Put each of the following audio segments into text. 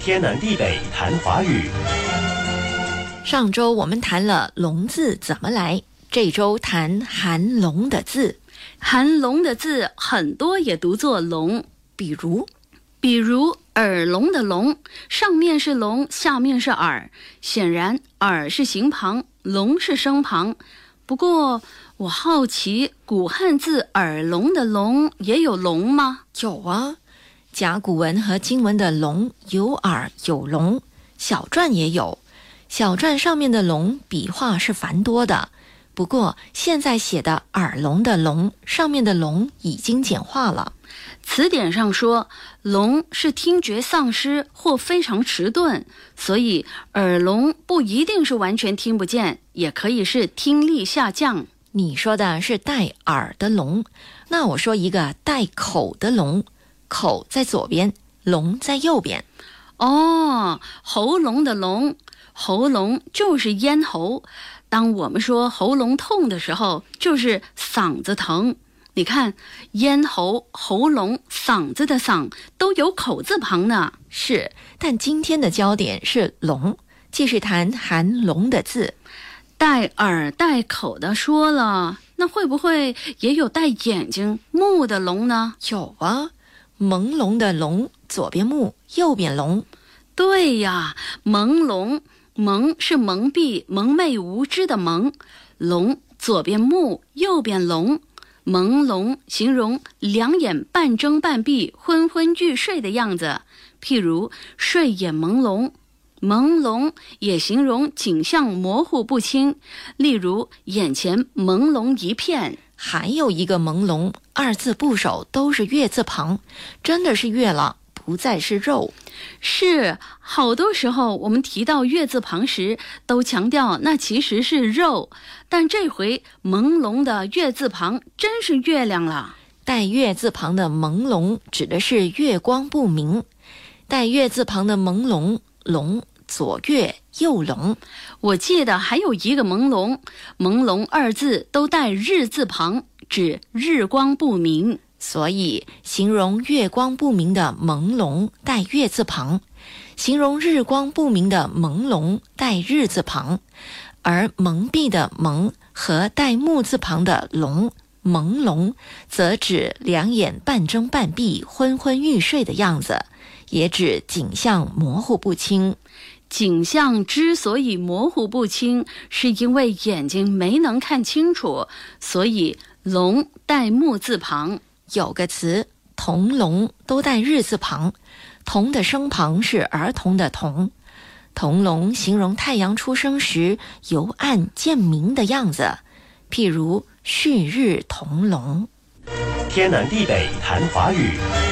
天南地北谈华语。上周我们谈了“龙”字怎么来，这周谈含“龙”的字。含“龙”的字很多也读作“龙”，比如，比如耳聋的“聋”，上面是“龙”，下面是“耳”，显然“耳”是形旁，“龙”是声旁。不过我好奇，古汉字“耳聋”的“聋”也有“龙”吗？有啊，甲骨文和金文的“龙”有耳有龙，小篆也有。小篆上面的“龙”笔画是繁多的，不过现在写的“耳聋”的“聋”上面的“龙”已经简化了。词典上说，“聋”是听觉丧失或非常迟钝，所以耳聋不一定是完全听不见，也可以是听力下降。你说的是带耳的“聋”，那我说一个带口的“聋”，口在左边，龙在右边。哦，喉咙的“龙”。喉咙就是咽喉，当我们说喉咙痛的时候，就是嗓子疼。你看，咽喉、喉咙、嗓子的“嗓”都有口字旁呢。是，但今天的焦点是“龙”，继续谈含“龙”的字，带耳带口的说了，那会不会也有带眼睛目的“龙”呢？有啊，朦胧的“胧”，左边目，右边聋。对呀，朦胧。蒙是蒙蔽、蒙昧无知的蒙，胧左边目，右边聋，朦胧形容两眼半睁半闭、昏昏欲睡的样子。譬如睡眼朦胧，朦胧也形容景象模糊不清。例如眼前朦胧一片。还有一个朦胧二字部首都是月字旁，真的是月了。不再是肉，是好多时候我们提到月字旁时，都强调那其实是肉，但这回朦胧的月字旁真是月亮了。带月字旁的朦胧指的是月光不明，带月字旁的朦胧龙左月右龙。我记得还有一个朦胧，朦胧二字都带日字旁，指日光不明。所以，形容月光不明的朦胧带月字旁，形容日光不明的朦胧带日字旁，而蒙蔽的蒙和带木字旁的龙朦胧，则指两眼半睁半闭、昏昏欲睡的样子，也指景象模糊不清。景象之所以模糊不清，是因为眼睛没能看清楚，所以龙带木字旁。有个词“童龙”都带日字旁，“童”的声旁是儿童的“童”，“童龙”形容太阳出生时由暗见明的样子，譬如“旭日童龙”。天南地北谈华语。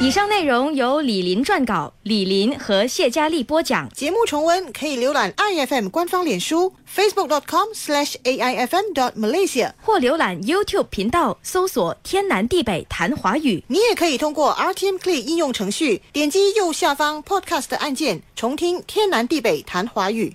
以上内容由李林撰稿，李林和谢佳丽播讲。节目重温可以浏览 iFM 官方脸书 facebook.com/aifm.malaysia，或浏览 YouTube 频道搜索“天南地北谈华语”。你也可以通过 RTM Play 应用程序点击右下方 Podcast 按键，重听“天南地北谈华语”。